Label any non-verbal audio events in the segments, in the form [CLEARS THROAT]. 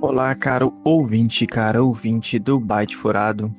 Olá, caro ouvinte, cara ouvinte do Byte Furado.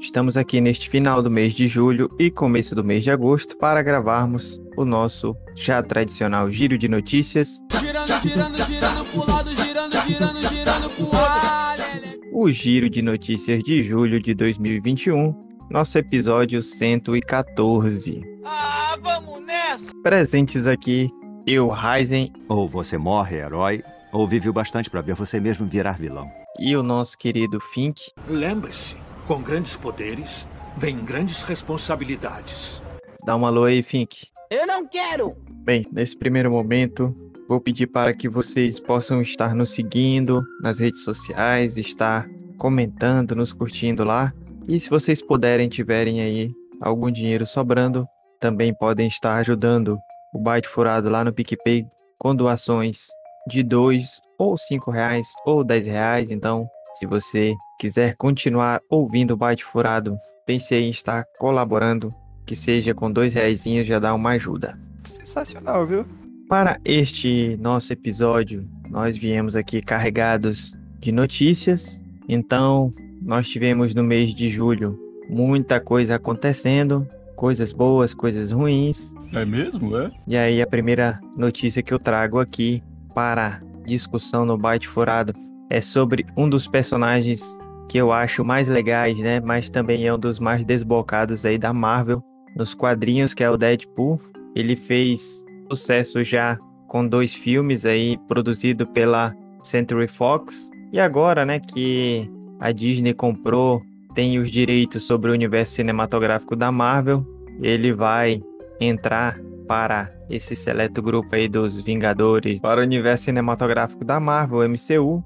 Estamos aqui neste final do mês de julho e começo do mês de agosto para gravarmos o nosso já tradicional giro de notícias. Girando, girando, girando pro lado, girando, girando, girando pro outro. O giro de notícias de julho de 2021, nosso episódio 114. Ah, vamos nessa! Presentes aqui eu, Ryzen. Ou você morre herói, ou viveu bastante para ver você mesmo virar vilão. E o nosso querido Fink. Lembre-se, com grandes poderes, vem grandes responsabilidades. Dá uma alô aí, Fink. Eu não quero! Bem, nesse primeiro momento, vou pedir para que vocês possam estar nos seguindo nas redes sociais, estar comentando, nos curtindo lá. E se vocês puderem, tiverem aí algum dinheiro sobrando, também podem estar ajudando o Byte Furado lá no PicPay com doações de dois ou cinco reais ou dez reais. Então, se você quiser continuar ouvindo o Byte Furado, pense em estar colaborando, que seja com dois reais já dá uma ajuda. Sensacional, viu? Para este nosso episódio, nós viemos aqui carregados de notícias. Então, nós tivemos no mês de julho muita coisa acontecendo, coisas boas, coisas ruins. É mesmo, é? E aí a primeira notícia que eu trago aqui para discussão no Byte Furado é sobre um dos personagens que eu acho mais legais, né? Mas também é um dos mais desbocados aí da Marvel nos quadrinhos, que é o Deadpool. Ele fez sucesso já com dois filmes aí produzido pela Century Fox. E agora, né, que a Disney comprou tem os direitos sobre o universo cinematográfico da Marvel, ele vai entrar para esse seleto grupo aí dos Vingadores para o universo cinematográfico da Marvel, MCU.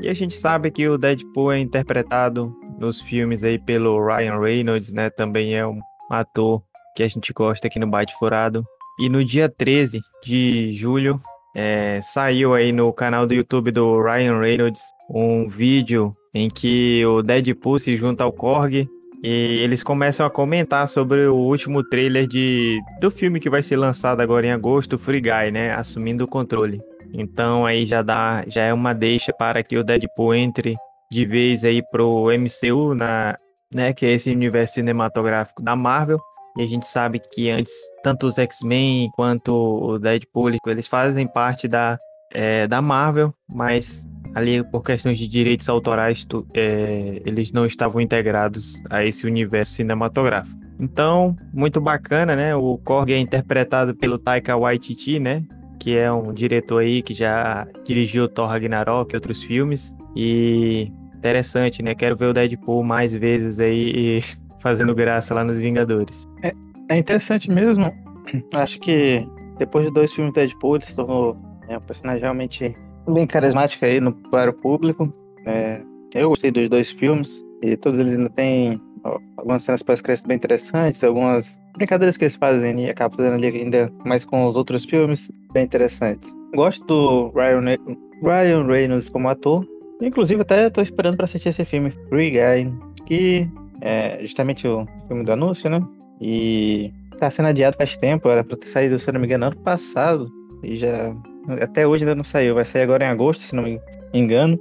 E a gente sabe que o Deadpool é interpretado nos filmes aí pelo Ryan Reynolds, né? Também é um ator que a gente gosta aqui no Bate Furado. E no dia 13 de julho, é, saiu aí no canal do YouTube do Ryan Reynolds um vídeo em que o Deadpool se junta ao Korg e eles começam a comentar sobre o último trailer de, do filme que vai ser lançado agora em agosto, Free Guy, né? Assumindo o controle. Então aí já dá, já é uma deixa para que o Deadpool entre de vez aí pro MCU na, né, que é esse universo cinematográfico da Marvel. E a gente sabe que antes, tanto os X-Men quanto o Deadpool, eles fazem parte da, é, da Marvel, mas ali por questões de direitos autorais, tu, é, eles não estavam integrados a esse universo cinematográfico. Então, muito bacana, né? O Korg é interpretado pelo Taika Waititi, né? Que é um diretor aí que já dirigiu Thor Ragnarok e outros filmes. E interessante, né? Quero ver o Deadpool mais vezes aí fazendo graça lá nos Vingadores. É, é interessante mesmo. [CLEARS THROAT] Acho que depois de dois filmes Deadpool, ele se tornou é, um personagem realmente bem carismático aí no, para o público. É, eu gostei dos dois filmes e todos eles ainda têm ó, algumas cenas pós-crédito bem interessantes, algumas brincadeiras que eles fazem e acabam fazendo ali ainda mais com os outros filmes bem interessantes. Gosto do Ryan, Ryan Reynolds como ator. Inclusive, até estou esperando para assistir esse filme, Free Guy, que é justamente o filme do anúncio, né? E tá sendo adiado faz tempo, era pra ter saído, se não me engano, ano passado. E já. Até hoje ainda não saiu. Vai sair agora em agosto, se não me engano.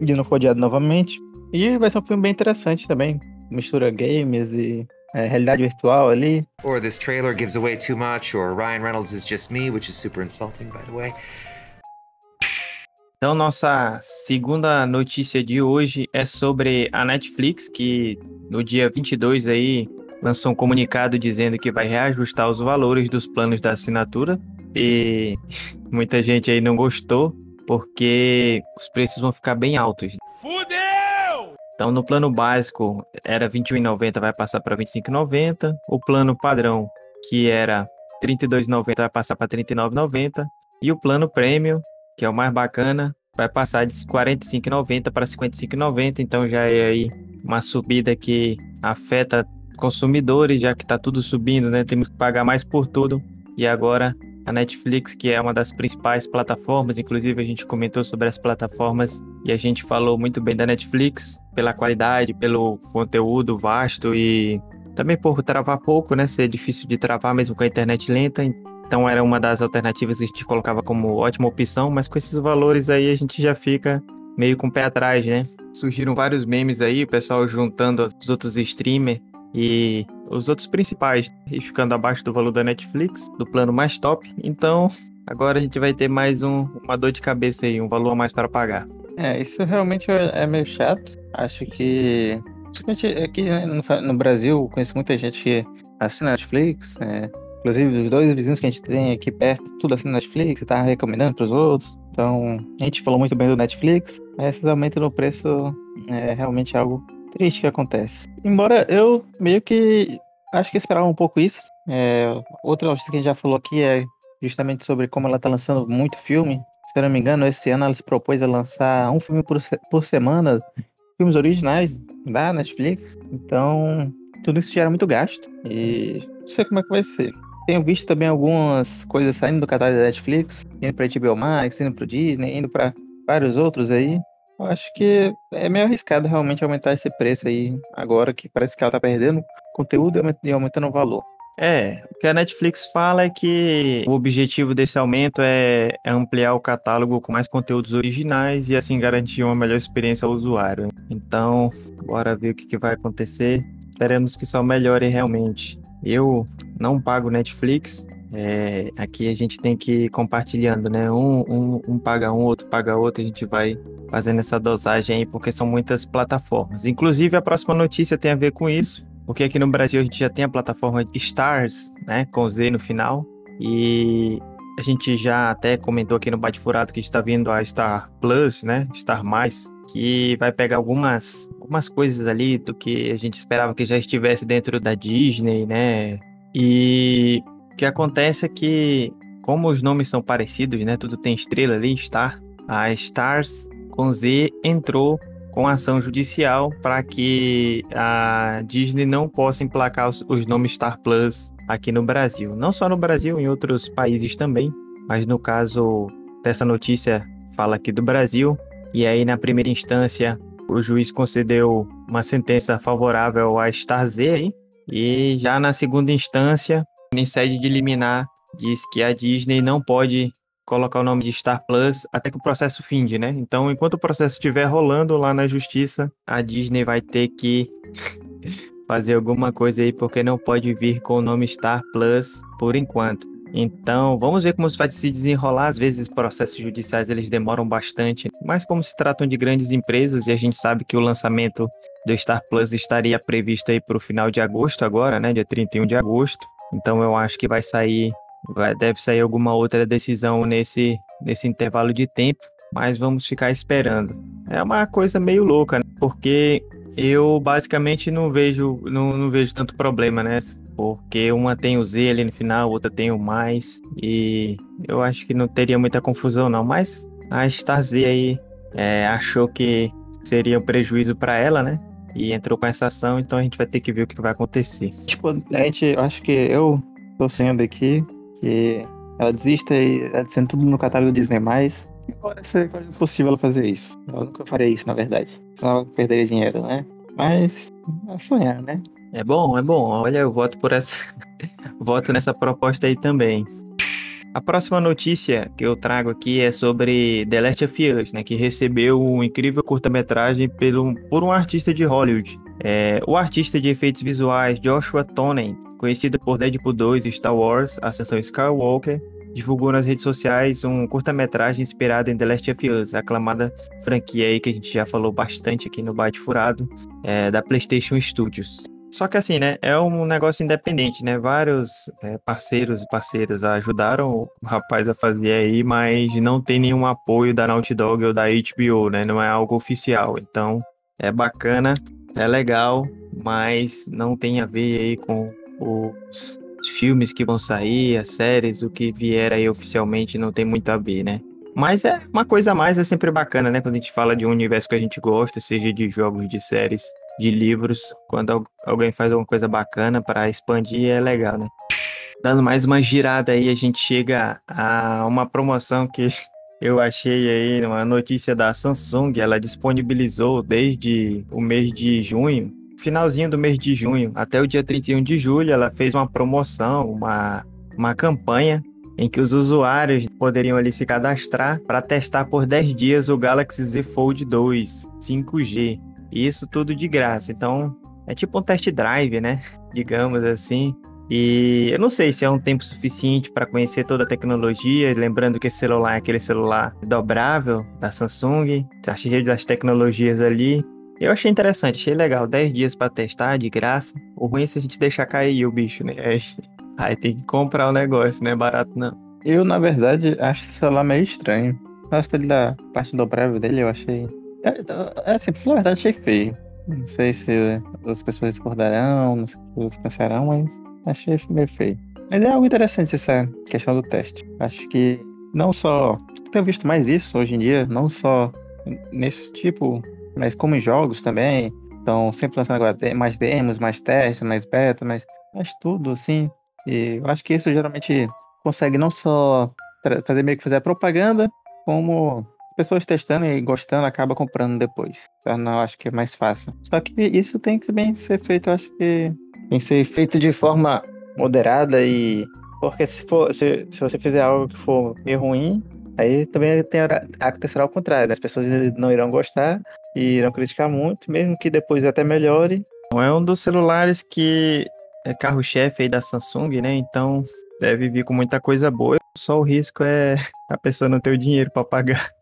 E não foi adiado novamente. E vai ser um filme bem interessante também. Mistura games e é, realidade virtual ali. Or this trailer gives away too much, or Ryan Reynolds is just me, which is super insulting, by the way. Então, nossa segunda notícia de hoje é sobre a Netflix, que no dia 22 aí lançou um comunicado dizendo que vai reajustar os valores dos planos da assinatura. E [LAUGHS] muita gente aí não gostou, porque os preços vão ficar bem altos. Fudeu! Então, no plano básico era R$ 21,90, vai passar para R$ 25,90. O plano padrão, que era R$ 32,90, vai passar para R$ 39,90. E o plano premium, que é o mais bacana, vai passar de 45,90 para 55,90, então já é aí uma subida que afeta consumidores, já que está tudo subindo, né? Temos que pagar mais por tudo. E agora A Netflix, que é uma das principais plataformas, inclusive a gente comentou sobre as plataformas e a gente falou muito bem da Netflix pela qualidade, pelo conteúdo vasto e também por travar pouco, né? Ser difícil de travar mesmo com a internet lenta. Então era uma das alternativas que a gente colocava como ótima opção, mas com esses valores aí a gente já fica meio com o pé atrás, né? Surgiram vários memes aí, o pessoal juntando os outros streamers e os outros principais e ficando abaixo do valor da Netflix, do plano mais top. Então, agora a gente vai ter mais um, uma dor de cabeça aí, um valor a mais para pagar. É, isso realmente é, é meio chato. Acho que aqui né, no, no Brasil, conheço muita gente que assina Netflix, é, Inclusive, os dois vizinhos que a gente tem aqui perto, tudo assim Netflix, tá recomendando para os outros. Então, a gente falou muito bem do Netflix, esses aumentos no preço é realmente algo triste que acontece. Embora eu meio que acho que esperava um pouco isso. É, outra notícia que a gente já falou aqui é justamente sobre como ela tá lançando muito filme. Se eu não me engano, esse ano ela se propôs a lançar um filme por, por semana, filmes originais da Netflix. Então, tudo isso gera muito gasto. E não sei como é que vai ser tenho visto também algumas coisas saindo do catálogo da Netflix, indo para HBO Max, indo para Disney, indo para vários outros aí. Eu acho que é meio arriscado realmente aumentar esse preço aí agora, que parece que ela tá perdendo conteúdo e aumentando o valor. É, o que a Netflix fala é que o objetivo desse aumento é, é ampliar o catálogo com mais conteúdos originais e assim garantir uma melhor experiência ao usuário. Então, bora ver o que, que vai acontecer. Esperemos que só melhore realmente. Eu não pago Netflix. É, aqui a gente tem que ir compartilhando, né? Um, um, um paga um, outro paga outro, a gente vai fazendo essa dosagem aí, porque são muitas plataformas. Inclusive, a próxima notícia tem a ver com isso, porque aqui no Brasil a gente já tem a plataforma Stars, né? Com Z no final. E a gente já até comentou aqui no Bate Furado que está vindo a Star Plus, né? Star Mais, que vai pegar algumas, algumas coisas ali do que a gente esperava que já estivesse dentro da Disney, né? E o que acontece é que, como os nomes são parecidos, né? Tudo tem estrela ali, Star. A Stars com Z entrou com ação judicial para que a Disney não possa emplacar os, os nomes Star Plus aqui no Brasil. Não só no Brasil, em outros países também. Mas no caso dessa notícia, fala aqui do Brasil. E aí, na primeira instância, o juiz concedeu uma sentença favorável a Star Z aí, e já na segunda instância, em sede de liminar, diz que a Disney não pode colocar o nome de Star Plus até que o processo finde, né? Então, enquanto o processo estiver rolando lá na justiça, a Disney vai ter que [LAUGHS] fazer alguma coisa aí, porque não pode vir com o nome Star Plus por enquanto. Então, vamos ver como isso vai se desenrolar. Às vezes, processos judiciais eles demoram bastante, mas como se tratam de grandes empresas e a gente sabe que o lançamento do Star Plus estaria previsto aí para o final de agosto agora, né, dia 31 de agosto. Então, eu acho que vai sair, vai, deve sair alguma outra decisão nesse, nesse intervalo de tempo, mas vamos ficar esperando. É uma coisa meio louca, né? porque eu basicamente não vejo, não, não vejo tanto problema, né? Porque uma tem o Z ali no final, outra tem o mais, e eu acho que não teria muita confusão não, mas a Star Z aí é, achou que seria um prejuízo para ela, né? E entrou com essa ação, então a gente vai ter que ver o que vai acontecer. Tipo, a gente, acho que eu tô sendo aqui que ela desista e adiciona tudo no catálogo Disney+, Agora seria possível ela fazer isso. Eu nunca faria isso, na verdade. Senão perderia dinheiro, né? Mas é sonhar, né? É bom, é bom. Olha, eu voto por essa. [LAUGHS] voto nessa proposta aí também. A próxima notícia que eu trago aqui é sobre The Last of Us, né, que recebeu um incrível curta-metragem por um artista de Hollywood. É, o artista de efeitos visuais Joshua Tonen, conhecido por Deadpool 2 e Star Wars Ascensão Skywalker, divulgou nas redes sociais um curta-metragem inspirado em The Last of Us, aclamada franquia aí que a gente já falou bastante aqui no Bate Furado, é, da PlayStation Studios. Só que assim, né, é um negócio independente, né? Vários é, parceiros e parceiras ajudaram o rapaz a fazer aí, mas não tem nenhum apoio da Naughty Dog ou da HBO, né? Não é algo oficial. Então, é bacana, é legal, mas não tem a ver aí com os filmes que vão sair, as séries, o que vier aí oficialmente não tem muito a ver, né? Mas é uma coisa a mais, é sempre bacana, né? Quando a gente fala de um universo que a gente gosta, seja de jogos, de séries, de livros, quando alguém faz alguma coisa bacana para expandir, é legal, né? dando mais uma girada aí, a gente chega a uma promoção que [LAUGHS] eu achei aí, uma notícia da Samsung, ela disponibilizou desde o mês de junho, finalzinho do mês de junho, até o dia 31 de julho, ela fez uma promoção, uma, uma campanha em que os usuários poderiam ali se cadastrar para testar por 10 dias o Galaxy Z Fold 2 5G. E isso tudo de graça. Então, é tipo um test drive, né? [LAUGHS] Digamos assim. E eu não sei se é um tempo suficiente para conhecer toda a tecnologia, lembrando que esse celular é aquele celular dobrável da Samsung, tá cheio das tecnologias ali. Eu achei interessante, achei legal, 10 dias para testar, de graça. O ruim é se a gente deixar cair o bicho, né? Aí, [LAUGHS] aí tem que comprar o negócio, não é barato não. Eu, na verdade, acho esse celular meio estranho. Gosto dele da parte dobrável dele, eu achei. É, é assim, na verdade, achei feio. Não sei se as pessoas discordarão, não sei o que pensarão, mas achei meio feio. Mas é algo interessante essa questão do teste. Acho que não só. Tenho visto mais isso hoje em dia, não só nesse tipo, mas como em jogos também. Então, sempre lançando agora mais demos, mais testes, mais beta, mais, mais tudo, assim. E eu acho que isso geralmente consegue não só fazer meio que fazer a propaganda, como pessoas testando e gostando acaba comprando depois. Então, não, acho que é mais fácil. Só que isso tem que também ser feito, acho que tem que ser feito de forma moderada e porque se for se, se você fizer algo que for meio ruim, aí também tem acontecerá ao contrário, né? as pessoas não irão gostar e irão criticar muito, mesmo que depois até melhore. É um dos celulares que é carro-chefe aí da Samsung, né? Então deve vir com muita coisa boa. Só o risco é [LAUGHS] a pessoa não ter o dinheiro para pagar.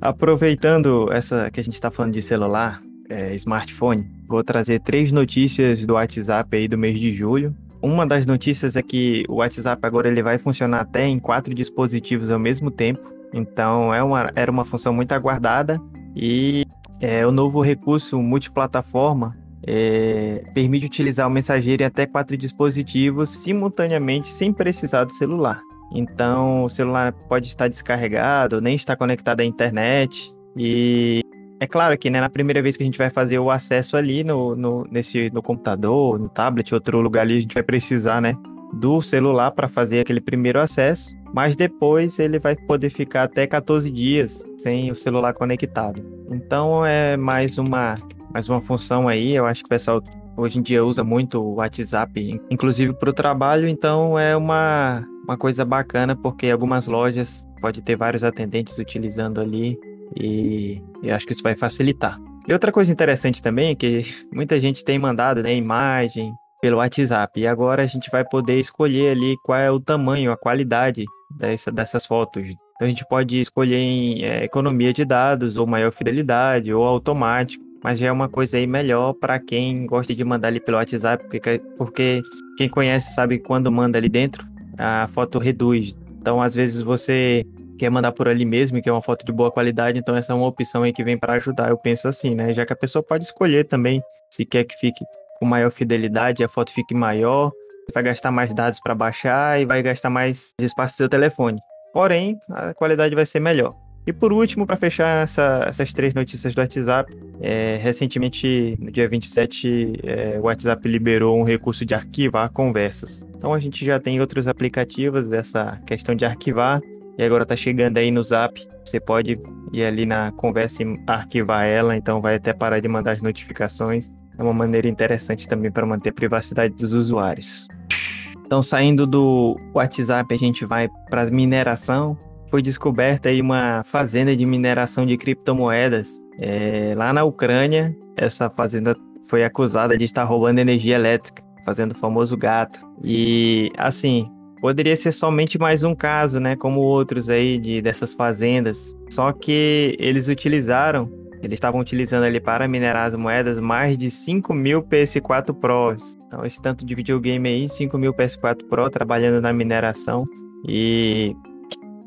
Aproveitando essa que a gente está falando de celular, é, smartphone, vou trazer três notícias do WhatsApp aí do mês de julho. Uma das notícias é que o WhatsApp agora ele vai funcionar até em quatro dispositivos ao mesmo tempo. Então é uma, era uma função muito aguardada e é, o novo recurso multiplataforma é, permite utilizar o mensageiro em até quatro dispositivos simultaneamente sem precisar do celular. Então, o celular pode estar descarregado, nem estar conectado à internet. E é claro que né, na primeira vez que a gente vai fazer o acesso ali no, no, nesse, no computador, no tablet, outro lugar ali, a gente vai precisar né, do celular para fazer aquele primeiro acesso. Mas depois ele vai poder ficar até 14 dias sem o celular conectado. Então é mais uma, mais uma função aí. Eu acho que o pessoal hoje em dia usa muito o WhatsApp, inclusive para o trabalho. Então é uma uma coisa bacana, porque algumas lojas pode ter vários atendentes utilizando ali e eu acho que isso vai facilitar. E outra coisa interessante também é que [LAUGHS] muita gente tem mandado né, imagem pelo WhatsApp e agora a gente vai poder escolher ali qual é o tamanho, a qualidade dessa, dessas fotos. Então a gente pode escolher em é, economia de dados, ou maior fidelidade, ou automático mas já é uma coisa aí melhor para quem gosta de mandar ali pelo WhatsApp, porque, porque quem conhece sabe quando manda ali dentro, a foto reduz. Então, às vezes você quer mandar por ali mesmo, que é uma foto de boa qualidade, então essa é uma opção aí que vem para ajudar. Eu penso assim, né? Já que a pessoa pode escolher também se quer que fique com maior fidelidade, a foto fique maior, vai gastar mais dados para baixar e vai gastar mais espaço do seu telefone. Porém, a qualidade vai ser melhor. E por último, para fechar essa, essas três notícias do WhatsApp, é, recentemente, no dia 27, é, o WhatsApp liberou um recurso de arquivar conversas. Então a gente já tem outros aplicativos dessa questão de arquivar, e agora está chegando aí no Zap. Você pode ir ali na conversa e arquivar ela, então vai até parar de mandar as notificações. É uma maneira interessante também para manter a privacidade dos usuários. Então, saindo do WhatsApp, a gente vai para mineração foi descoberta aí uma fazenda de mineração de criptomoedas é, lá na Ucrânia. Essa fazenda foi acusada de estar roubando energia elétrica, fazendo o famoso gato. E assim, poderia ser somente mais um caso, né, como outros aí de dessas fazendas. Só que eles utilizaram, eles estavam utilizando ali para minerar as moedas mais de 5 mil PS4 Pros. Então esse tanto de videogame aí, 5 mil PS4 Pro trabalhando na mineração. E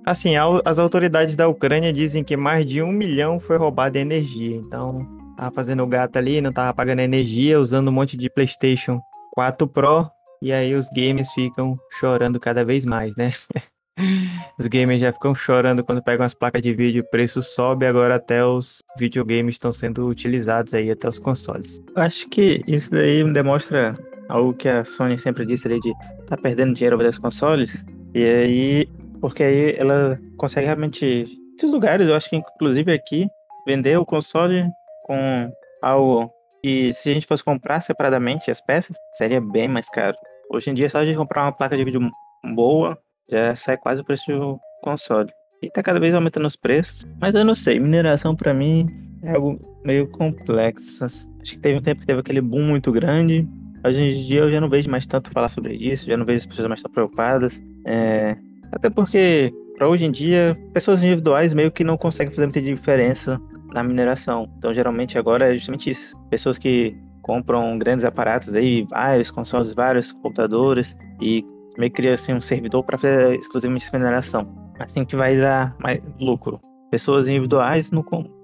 Assim, as autoridades da Ucrânia dizem que mais de um milhão foi roubado de energia. Então, tava fazendo gato ali, não tava pagando energia, usando um monte de PlayStation 4 Pro. E aí os games ficam chorando cada vez mais, né? [LAUGHS] os gamers já ficam chorando quando pegam as placas de vídeo, o preço sobe, agora até os videogames estão sendo utilizados aí, até os consoles. Acho que isso daí demonstra algo que a Sony sempre disse ali de tá perdendo dinheiro vender os consoles. E aí, porque aí ela consegue realmente, muitos lugares, eu acho que inclusive aqui, vender o console com algo que se a gente fosse comprar separadamente as peças, seria bem mais caro. Hoje em dia, só a gente comprar uma placa de vídeo boa, já sai quase o preço do console. E tá cada vez aumentando os preços. Mas eu não sei, mineração para mim é algo meio complexo. Acho que teve um tempo que teve aquele boom muito grande. Hoje em dia eu já não vejo mais tanto falar sobre isso, já não vejo as pessoas mais tão preocupadas. É... Até porque, para hoje em dia, pessoas individuais meio que não conseguem fazer muita diferença na mineração. Então, geralmente agora é justamente isso. Pessoas que compram grandes aparatos aí, vários consoles, vários computadores e meio que cria assim, um servidor para fazer exclusivamente mineração. Assim que vai dar mais lucro. Pessoas individuais não,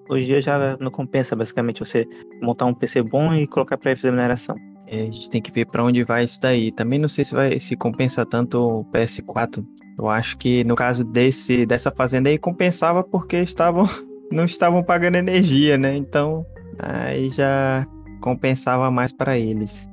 hoje em dia já não compensa basicamente você montar um PC bom e colocar para fazer mineração. É, a gente tem que ver para onde vai isso daí. Também não sei se vai se compensa tanto o PS4. Eu acho que no caso desse dessa fazenda aí compensava porque estavam [LAUGHS] não estavam pagando energia, né? Então aí já compensava mais para eles.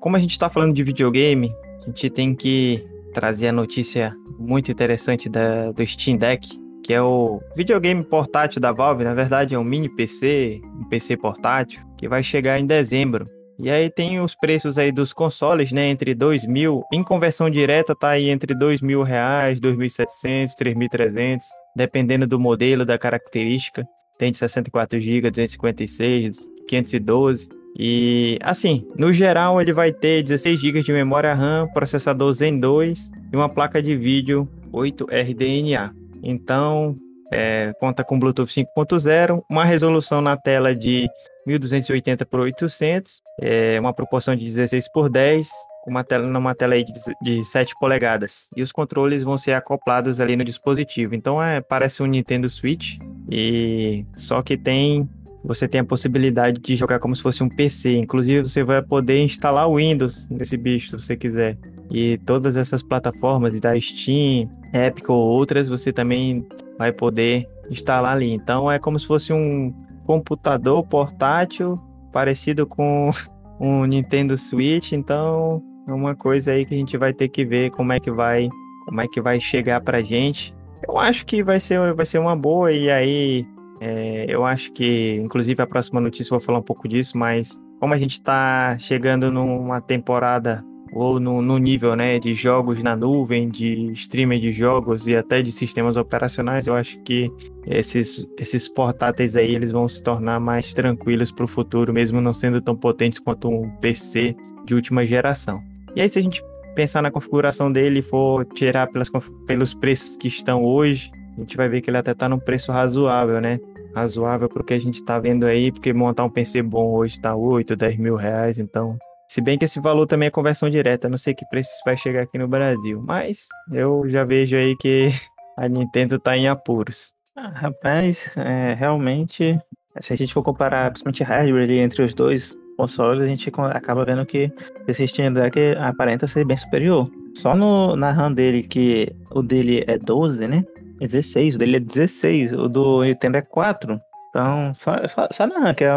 Como a gente está falando de videogame, a gente tem que trazer a notícia muito interessante da, do Steam Deck, que é o videogame portátil da Valve. Na verdade, é um mini PC, um PC portátil, que vai chegar em dezembro. E aí tem os preços aí dos consoles, né? Entre 2 mil, em conversão direta tá aí entre 2 mil reais, 2.700, 3.300, dependendo do modelo, da característica. Tem de 64 GB, 256, 512. E assim, no geral ele vai ter 16 GB de memória RAM, processador Zen 2 e uma placa de vídeo 8 RDNA. Então, é, conta com Bluetooth 5.0, uma resolução na tela de 1280 por 800, é, uma proporção de 16 por 10, uma tela numa tela aí de, de 7 polegadas. E os controles vão ser acoplados ali no dispositivo. Então é, parece um Nintendo Switch e só que tem você tem a possibilidade de jogar como se fosse um PC. Inclusive você vai poder instalar o Windows nesse bicho se você quiser. E todas essas plataformas da Steam, Epic ou outras, você também vai poder instalar ali. Então é como se fosse um computador portátil parecido com [LAUGHS] um Nintendo Switch. Então é uma coisa aí que a gente vai ter que ver como é que vai, como é que vai chegar pra gente. Eu acho que vai ser, vai ser uma boa e aí é, eu acho que, inclusive, a próxima notícia eu vou falar um pouco disso, mas como a gente está chegando numa temporada ou no, no, nível né, de jogos na nuvem, de streaming de jogos e até de sistemas operacionais, eu acho que esses, esses portáteis aí eles vão se tornar mais tranquilos para o futuro, mesmo não sendo tão potentes quanto um PC de última geração. E aí, se a gente pensar na configuração dele e for tirar pelas, pelos preços que estão hoje, a gente vai ver que ele até está num preço razoável, né? Razoável para o que a gente está vendo aí, porque montar um PC bom hoje está 8, 10 mil reais, então se bem que esse valor também é conversão direta, não sei que preço vai chegar aqui no Brasil, mas eu já vejo aí que [LAUGHS] a Nintendo tá em apuros. Ah, rapaz, é, realmente, se a gente for comparar principalmente hardware ali entre os dois consoles, a gente acaba vendo que esse Steam Deck aparenta ser bem superior. Só no, na RAM dele, que o dele é 12, né? 16, o dele é 16, o do Nintendo é 4. Então, só, só, só na RAM, que é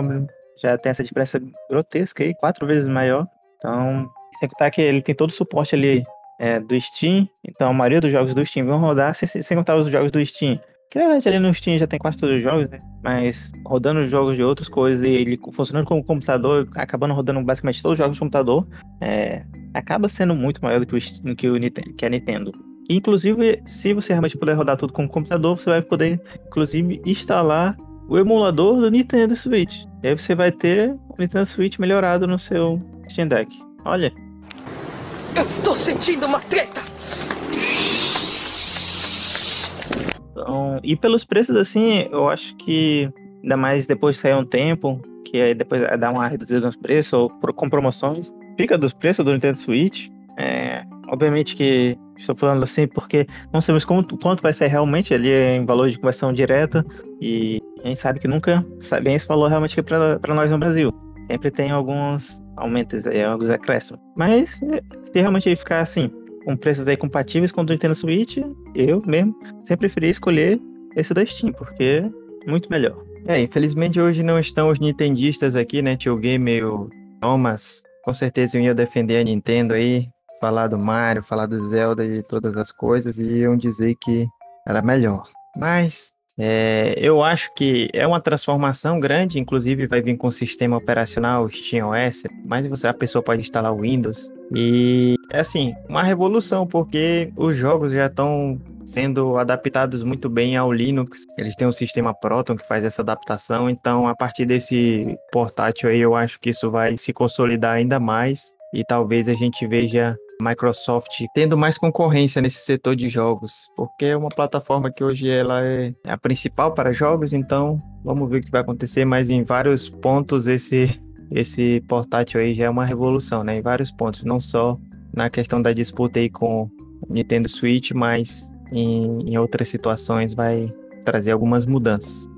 já tem essa diferença grotesca aí, quatro vezes maior. Então, sem contar que ele tem todo o suporte ali é, do Steam, então a maioria dos jogos do Steam vão rodar, sem, sem contar os jogos do Steam. Que na verdade ali no Steam já tem quase todos os jogos, né? Mas rodando os jogos de outras coisas e ele funcionando como computador, acabando rodando basicamente todos os jogos de computador, é, acaba sendo muito maior do que o, que, o, que a Nintendo. inclusive, se você realmente puder rodar tudo com computador, você vai poder, inclusive, instalar o emulador do Nintendo Switch. E aí você vai ter o Nintendo Switch melhorado no seu Steam Deck. Olha. Eu estou sentindo uma treta! Então, e pelos preços, assim, eu acho que ainda mais depois de sair um tempo, que aí depois dá uma reduzida nos preços, ou com promoções, fica dos preços do Nintendo Switch. É, obviamente que estou falando assim porque não sabemos como, quanto vai ser realmente ali em valor de conversão direta e a gente sabe que nunca sabe esse valor realmente para nós no Brasil. Sempre tem alguns aumentos aí, alguns acréscimos. Mas se realmente ficar assim, com preços aí compatíveis com o Nintendo Switch, eu mesmo sempre preferi escolher esse da Steam, porque é muito melhor. É, infelizmente hoje não estão os nintendistas aqui, né? Tio Gamer e o Thomas com certeza eu ia defender a Nintendo aí, falar do Mario, falar do Zelda e todas as coisas, e iam dizer que era melhor. Mas é, eu acho que é uma transformação grande, inclusive vai vir com o sistema operacional SteamOS, mas você, a pessoa pode instalar o Windows. E é assim, uma revolução, porque os jogos já estão sendo adaptados muito bem ao Linux. Eles têm um sistema Proton que faz essa adaptação, então a partir desse portátil aí eu acho que isso vai se consolidar ainda mais e talvez a gente veja Microsoft tendo mais concorrência nesse setor de jogos, porque é uma plataforma que hoje ela é a principal para jogos, então vamos ver o que vai acontecer, mas em vários pontos esse esse portátil aí já é uma revolução, né? Em vários pontos, não só na questão da disputa aí com Nintendo Switch, mas em, em outras situações vai trazer algumas mudanças.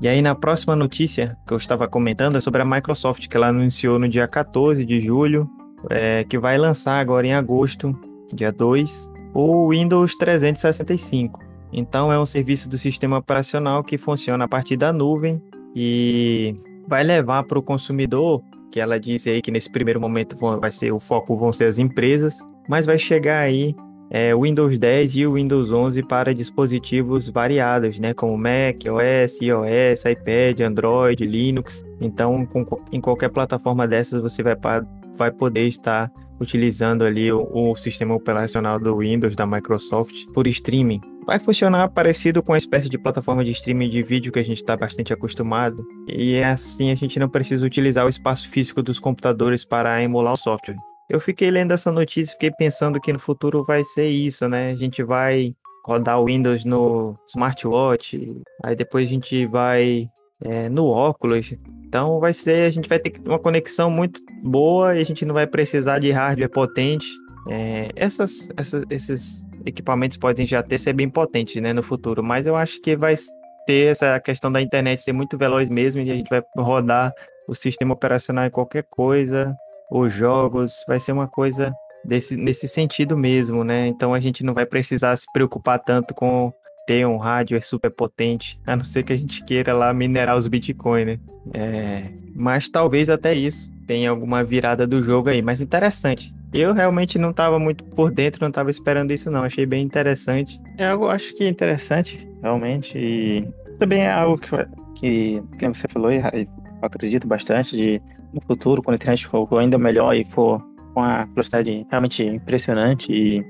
E aí, na próxima notícia que eu estava comentando é sobre a Microsoft, que ela anunciou no dia 14 de julho é, que vai lançar agora em agosto, dia 2, o Windows 365. Então é um serviço do sistema operacional que funciona a partir da nuvem e vai levar para o consumidor, que ela disse aí que nesse primeiro momento vai ser o foco vão ser as empresas, mas vai chegar aí é, Windows 10 e o Windows 11 para dispositivos variados, né, como Mac, OS, iOS, iPad, Android, Linux. Então, com, em qualquer plataforma dessas você vai vai poder estar utilizando ali o, o, sistema operacional do Windows da Microsoft por streaming. Vai funcionar parecido com a espécie de plataforma de streaming de vídeo que a gente está bastante acostumado, e é assim a gente não precisa utilizar o espaço físico dos computadores para emular o software. Eu fiquei lendo essa notícia e fiquei pensando que no futuro vai ser isso, né? A gente vai rodar o Windows no smartwatch, aí depois a gente vai é, no óculos. Então vai ser, a gente vai ter uma conexão muito boa e a gente não vai precisar de hardware potente. É, essas, essas, esses equipamentos podem já ter ser bem potentes né, no futuro, mas eu acho que vai ter essa questão da internet ser muito veloz mesmo e a gente vai rodar o sistema operacional em qualquer coisa, os jogos, vai ser uma coisa desse, nesse sentido mesmo, né? Então a gente não vai precisar se preocupar tanto com ter um hardware super potente, a não ser que a gente queira lá minerar os Bitcoin, né? É, mas talvez até isso tenha alguma virada do jogo aí, mas interessante. Eu realmente não estava muito por dentro, não estava esperando isso não, achei bem interessante. É algo, acho que interessante, realmente, e também é algo que, que você falou, eu acredito bastante de no futuro, quando a internet for ainda melhor e for com a velocidade realmente impressionante e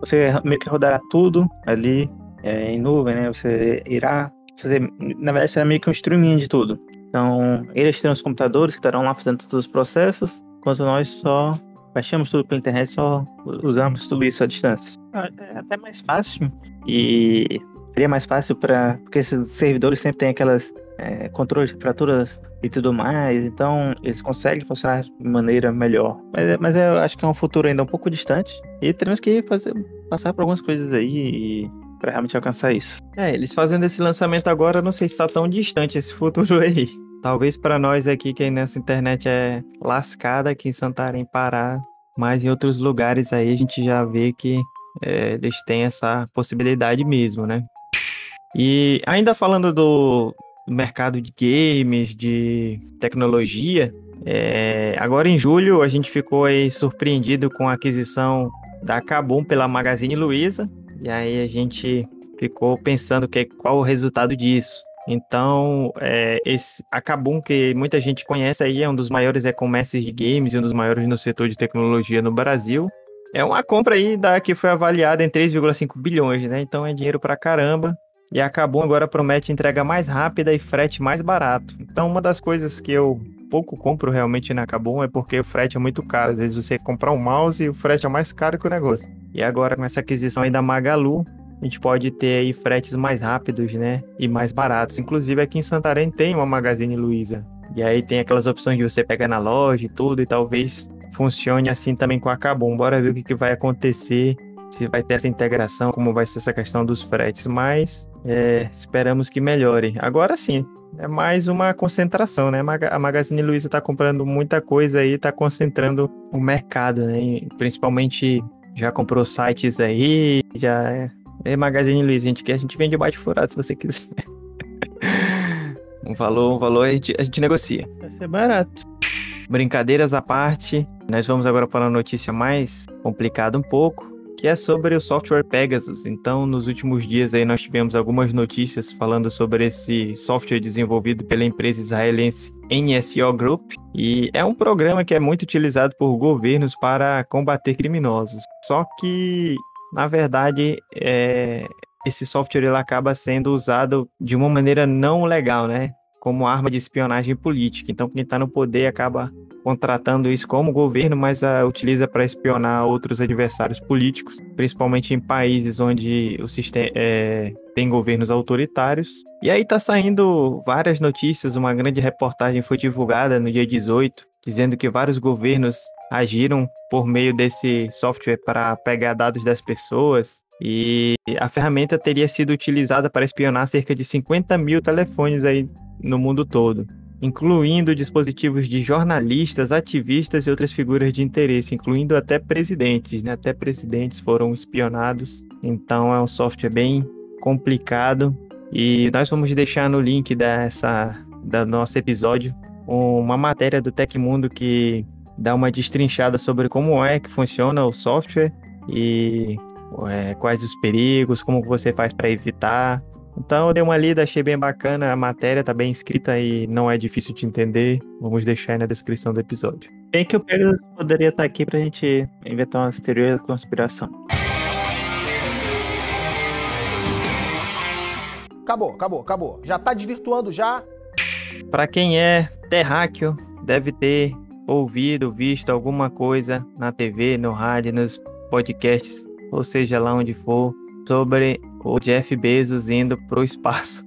você meio que rodará tudo ali é, em nuvem, né? Você irá fazer, na verdade, será meio que um streaming de tudo. Então, eles terão os computadores que estarão lá fazendo todos os processos, enquanto nós só baixamos tudo pela internet, só usamos tudo isso à distância. É até mais fácil e seria mais fácil para porque esses servidores sempre têm aquelas é, controles de temperaturas e tudo mais, então eles conseguem funcionar de maneira melhor. Mas, mas eu acho que é um futuro ainda um pouco distante e teremos que fazer, passar por algumas coisas aí para realmente alcançar isso. É, eles fazendo esse lançamento agora, não sei se está tão distante esse futuro aí. Talvez para nós aqui, que nessa internet é lascada aqui em Santarém, Pará, mas em outros lugares aí a gente já vê que é, eles têm essa possibilidade mesmo, né? E ainda falando do mercado de games, de tecnologia, é, agora em julho a gente ficou aí surpreendido com a aquisição da Kabum pela Magazine Luiza, e aí a gente ficou pensando que qual o resultado disso. Então, é, esse a Kabum, que muita gente conhece aí, é um dos maiores e-commerces de games e um dos maiores no setor de tecnologia no Brasil. É uma compra aí da, que foi avaliada em 3,5 bilhões, né? Então é dinheiro pra caramba. E a Kabum agora promete entrega mais rápida e frete mais barato. Então, uma das coisas que eu pouco compro realmente na Kabum é porque o frete é muito caro. Às vezes você comprar um mouse e o frete é mais caro que o negócio. E agora com essa aquisição aí da Magalu, a gente pode ter aí fretes mais rápidos, né? E mais baratos. Inclusive aqui em Santarém tem uma Magazine Luiza. E aí tem aquelas opções de você pegar na loja e tudo, e talvez funcione assim também com a Cabum. Bora ver o que, que vai acontecer, se vai ter essa integração, como vai ser essa questão dos fretes. Mas é, esperamos que melhore. Agora sim, é mais uma concentração, né? A Magazine Luiza está comprando muita coisa aí, está concentrando o mercado, né? Principalmente já comprou sites aí, já é, Magazine Luiza, a gente a gente vende bate furado se você quiser. [LAUGHS] um valor, um valor a gente, a gente negocia. Vai ser barato. brincadeiras à parte, nós vamos agora para uma notícia mais complicada um pouco, que é sobre o software Pegasus. Então, nos últimos dias aí nós tivemos algumas notícias falando sobre esse software desenvolvido pela empresa israelense NSO Group, e é um programa que é muito utilizado por governos para combater criminosos. Só que, na verdade, é... esse software ele acaba sendo usado de uma maneira não legal, né? Como arma de espionagem política. Então, quem está no poder acaba contratando isso como governo, mas a utiliza para espionar outros adversários políticos, principalmente em países onde o sistema é, tem governos autoritários. E aí tá saindo várias notícias, uma grande reportagem foi divulgada no dia 18, dizendo que vários governos agiram por meio desse software para pegar dados das pessoas. E a ferramenta teria sido utilizada para espionar cerca de 50 mil telefones aí no mundo todo incluindo dispositivos de jornalistas, ativistas e outras figuras de interesse, incluindo até presidentes, né? Até presidentes foram espionados. Então é um software bem complicado e nós vamos deixar no link dessa da nosso episódio uma matéria do Tecmundo que dá uma destrinchada sobre como é que funciona o software e é, quais os perigos, como você faz para evitar então eu dei uma lida, achei bem bacana, a matéria tá bem escrita e não é difícil de entender. Vamos deixar aí na descrição do episódio. Bem que o Pedro poderia estar aqui pra gente inventar umas teorias de conspiração. Acabou, acabou, acabou. Já tá desvirtuando já. Para quem é terráqueo, deve ter ouvido, visto alguma coisa na TV, no rádio, nos podcasts, ou seja lá onde for, sobre o Jeff Bezos indo pro espaço.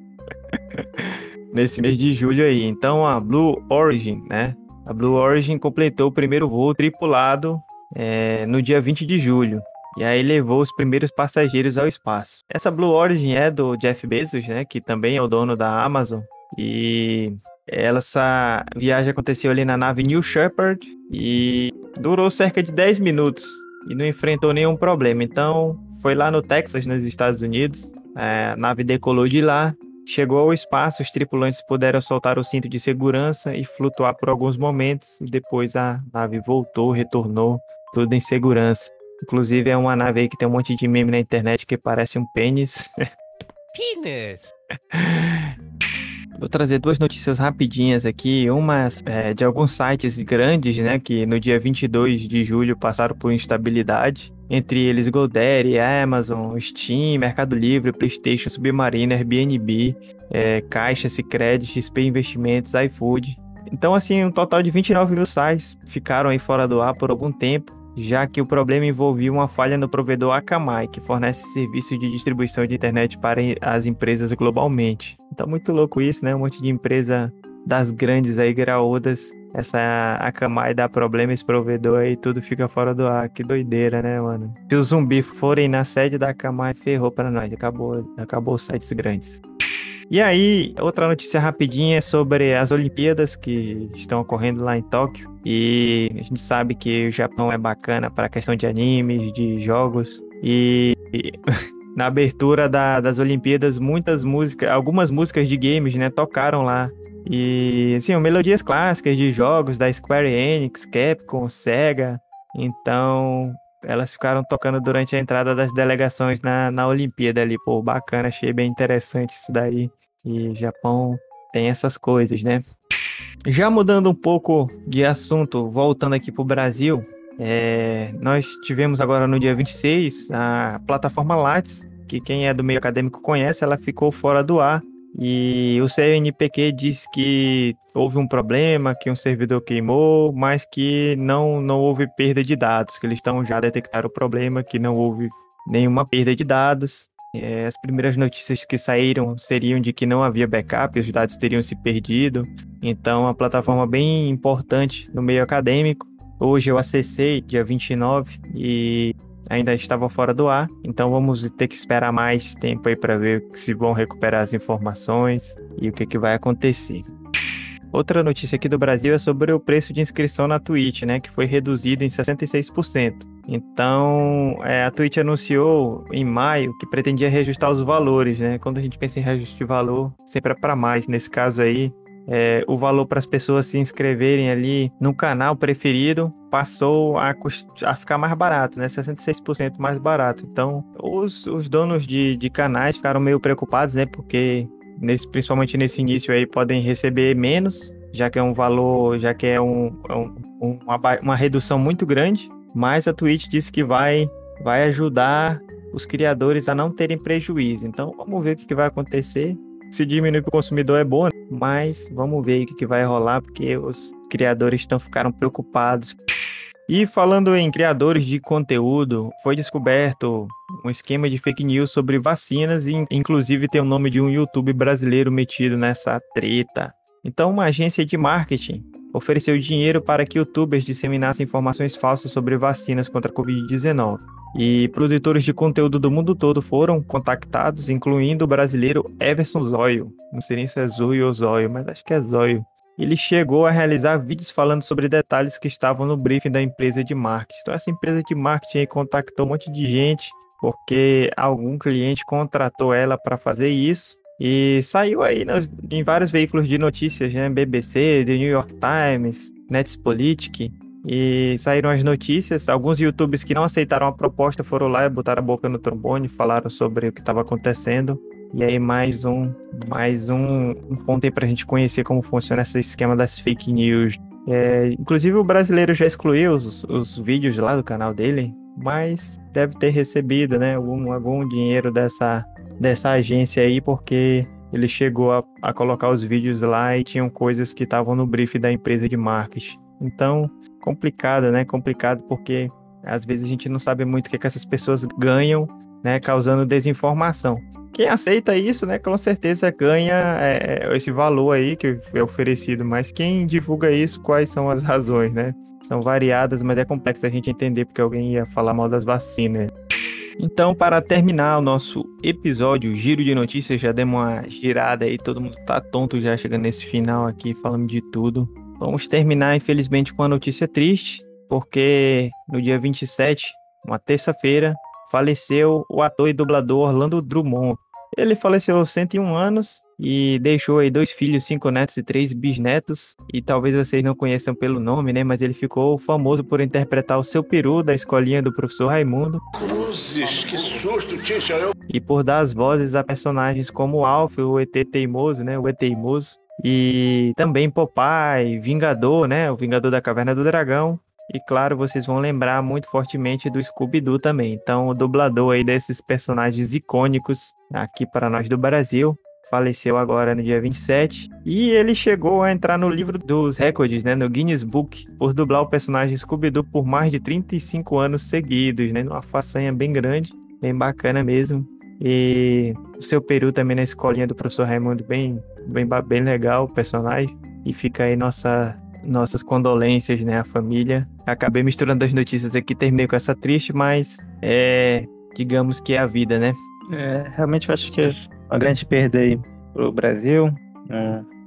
[LAUGHS] Nesse mês de julho aí. Então a Blue Origin, né? A Blue Origin completou o primeiro voo tripulado é, no dia 20 de julho. E aí levou os primeiros passageiros ao espaço. Essa Blue Origin é do Jeff Bezos, né? Que também é o dono da Amazon. E essa viagem aconteceu ali na nave New Shepard e durou cerca de 10 minutos e não enfrentou nenhum problema. Então, foi lá no Texas, nos Estados Unidos. É, a nave decolou de lá, chegou ao espaço, os tripulantes puderam soltar o cinto de segurança e flutuar por alguns momentos, e depois a nave voltou, retornou, tudo em segurança. Inclusive é uma nave aí que tem um monte de meme na internet que parece um pênis. [LAUGHS] Pênis! Vou trazer duas notícias rapidinhas aqui, umas é, de alguns sites grandes, né, que no dia 22 de julho passaram por instabilidade, entre eles GoDaddy, Amazon, Steam, Mercado Livre, PlayStation, Submariner, Airbnb, é, Caixa, Sicredi, XP Investimentos, iFood. Então, assim, um total de 29 mil sites ficaram aí fora do ar por algum tempo, já que o problema envolvia uma falha no provedor Akamai, que fornece serviço de distribuição de internet para as empresas globalmente. Então, muito louco isso, né? Um monte de empresa das grandes aí, graúdas, essa Akamai dá problema, esse provedor aí, tudo fica fora do ar. Que doideira, né, mano? Se os zumbis forem na sede da Akamai, ferrou para nós. Acabou, acabou os sites grandes. E aí, outra notícia rapidinha é sobre as Olimpíadas que estão ocorrendo lá em Tóquio. E a gente sabe que o Japão é bacana para questão de animes, de jogos. E, e [LAUGHS] na abertura da, das Olimpíadas, muitas músicas, algumas músicas de games, né, tocaram lá. E, assim, melodias clássicas de jogos da Square Enix, Capcom, Sega. Então, elas ficaram tocando durante a entrada das delegações na, na Olimpíada ali. Pô, bacana, achei bem interessante isso daí. E Japão tem essas coisas, né? Já mudando um pouco de assunto, voltando aqui para o Brasil, é, nós tivemos agora no dia 26 a plataforma Lattes, que quem é do meio acadêmico conhece, ela ficou fora do ar e o CNPq diz que houve um problema, que um servidor queimou, mas que não, não houve perda de dados, que eles estão já detectaram o problema, que não houve nenhuma perda de dados. É, as primeiras notícias que saíram seriam de que não havia backup, os dados teriam se perdido. Então, uma plataforma bem importante no meio acadêmico. Hoje eu acessei, dia 29, e ainda estava fora do ar, então vamos ter que esperar mais tempo aí para ver se vão recuperar as informações e o que, que vai acontecer. Outra notícia aqui do Brasil é sobre o preço de inscrição na Twitch, né, que foi reduzido em 66%. Então, é, a Twitch anunciou em maio que pretendia reajustar os valores, né? Quando a gente pensa em reajuste de valor, sempre é para mais. Nesse caso aí, é, o valor para as pessoas se inscreverem ali no canal preferido passou a, a ficar mais barato, né? 66% mais barato. Então, os, os donos de, de canais ficaram meio preocupados, né? Porque, nesse, principalmente nesse início aí, podem receber menos, já que é um valor, já que é um, é um uma, uma redução muito grande. Mas a Twitch disse que vai, vai ajudar os criadores a não terem prejuízo. Então, vamos ver o que, que vai acontecer se diminuir para o consumidor é bom, né? mas vamos ver o que, que vai rolar, porque os criadores estão ficaram preocupados. E falando em criadores de conteúdo, foi descoberto um esquema de fake news sobre vacinas e inclusive tem o nome de um YouTube brasileiro metido nessa treta. Então, uma agência de marketing ofereceu dinheiro para que youtubers disseminassem informações falsas sobre vacinas contra a Covid-19. E produtores de conteúdo do mundo todo foram contactados, incluindo o brasileiro Everson Zóio. Não sei nem se é Zóio ou Zóio, mas acho que é Zóio. Ele chegou a realizar vídeos falando sobre detalhes que estavam no briefing da empresa de marketing. Então, essa empresa de marketing contactou um monte de gente, porque algum cliente contratou ela para fazer isso. E saiu aí nos, em vários veículos de notícias, né? BBC, The New York Times, Netspolitik. E saíram as notícias. Alguns youtubers que não aceitaram a proposta foram lá e botaram a boca no trombone, falaram sobre o que estava acontecendo. E aí, mais um, mais um, um ponto aí pra gente conhecer como funciona esse esquema das fake news. É, inclusive, o brasileiro já excluiu os, os vídeos lá do canal dele, mas deve ter recebido, né, algum, algum dinheiro dessa, dessa agência aí, porque ele chegou a, a colocar os vídeos lá e tinham coisas que estavam no brief da empresa de marketing. Então, complicado, né? Complicado porque às vezes a gente não sabe muito o que, que essas pessoas ganham, né? Causando desinformação. Quem aceita isso, né? Com certeza ganha é, esse valor aí que é oferecido, mas quem divulga isso, quais são as [LAUGHS] razões, né? São variadas, mas é complexo a gente entender porque alguém ia falar mal das vacinas. Então, para terminar o nosso episódio, o giro de notícias, já demos uma girada aí, todo mundo tá tonto já chegando nesse final aqui, falando de tudo. Vamos terminar, infelizmente, com uma notícia triste, porque no dia 27, uma terça-feira, faleceu o ator e dublador Orlando Drummond. Ele faleceu aos 101 anos e deixou aí dois filhos, cinco netos e três bisnetos. E talvez vocês não conheçam pelo nome, né? Mas ele ficou famoso por interpretar o seu peru da escolinha do professor Raimundo. Cruzes, que susto, Tisha! Eu... E por dar as vozes a personagens como Alf, o ET Teimoso, né? O ET Teimoso. E também Popeye, Vingador, né? O Vingador da Caverna do Dragão. E claro, vocês vão lembrar muito fortemente do Scooby-Doo também. Então, o dublador aí desses personagens icônicos aqui para nós do Brasil faleceu agora no dia 27. E ele chegou a entrar no livro dos recordes, né? No Guinness Book, por dublar o personagem Scooby-Doo por mais de 35 anos seguidos, né? Uma façanha bem grande, bem bacana mesmo. E o seu peru também na escolinha do professor Raimundo, bem, bem, bem legal o personagem. E fica aí nossa, nossas condolências, né, à família. Acabei misturando as notícias aqui, terminei com essa triste, mas é, digamos que é a vida, né? É, realmente eu acho que é uma grande perda aí pro Brasil.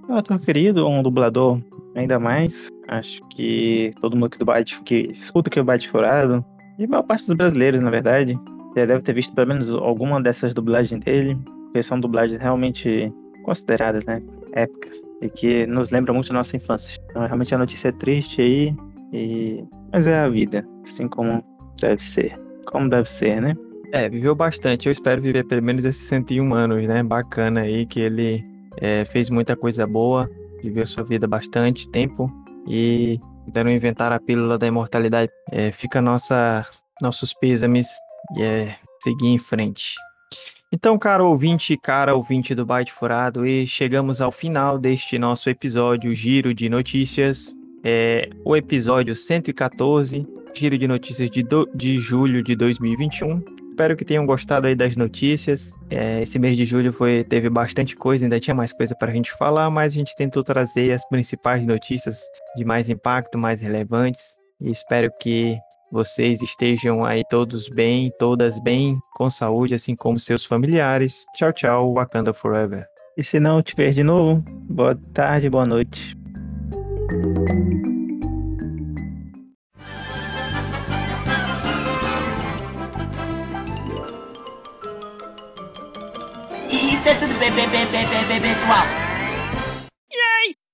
Um ator querido, um dublador ainda mais. Acho que todo mundo que, do bate, que escuta que o Bate Furado, e a maior parte dos brasileiros, na verdade, já deve ter visto pelo menos alguma dessas dublagens dele, porque são dublagens realmente consideradas, né, épicas, e que nos lembram muito da nossa infância. Então, realmente a notícia é triste aí, e... mas é a vida, assim como deve ser. Como deve ser, né? É, viveu bastante. Eu espero viver pelo menos esses 101 anos, né? Bacana aí, que ele é, fez muita coisa boa, viveu sua vida bastante tempo e deram inventar a pílula da imortalidade. É, fica nossa, nossos pêsames e é seguir em frente. Então, cara ouvinte, cara ouvinte do Byte Furado, e chegamos ao final deste nosso episódio Giro de Notícias, é o episódio 114, Giro de Notícias de, do, de julho de 2021. Espero que tenham gostado aí das notícias. É, esse mês de julho foi, teve bastante coisa, ainda tinha mais coisa para a gente falar, mas a gente tentou trazer as principais notícias de mais impacto, mais relevantes. E espero que vocês estejam aí todos bem, todas bem, com saúde, assim como seus familiares. Tchau, tchau, Wakanda Forever. E se não te ver de novo, boa tarde, boa noite. Isso é tudo bem, bem, bem, bem, bem, pessoal.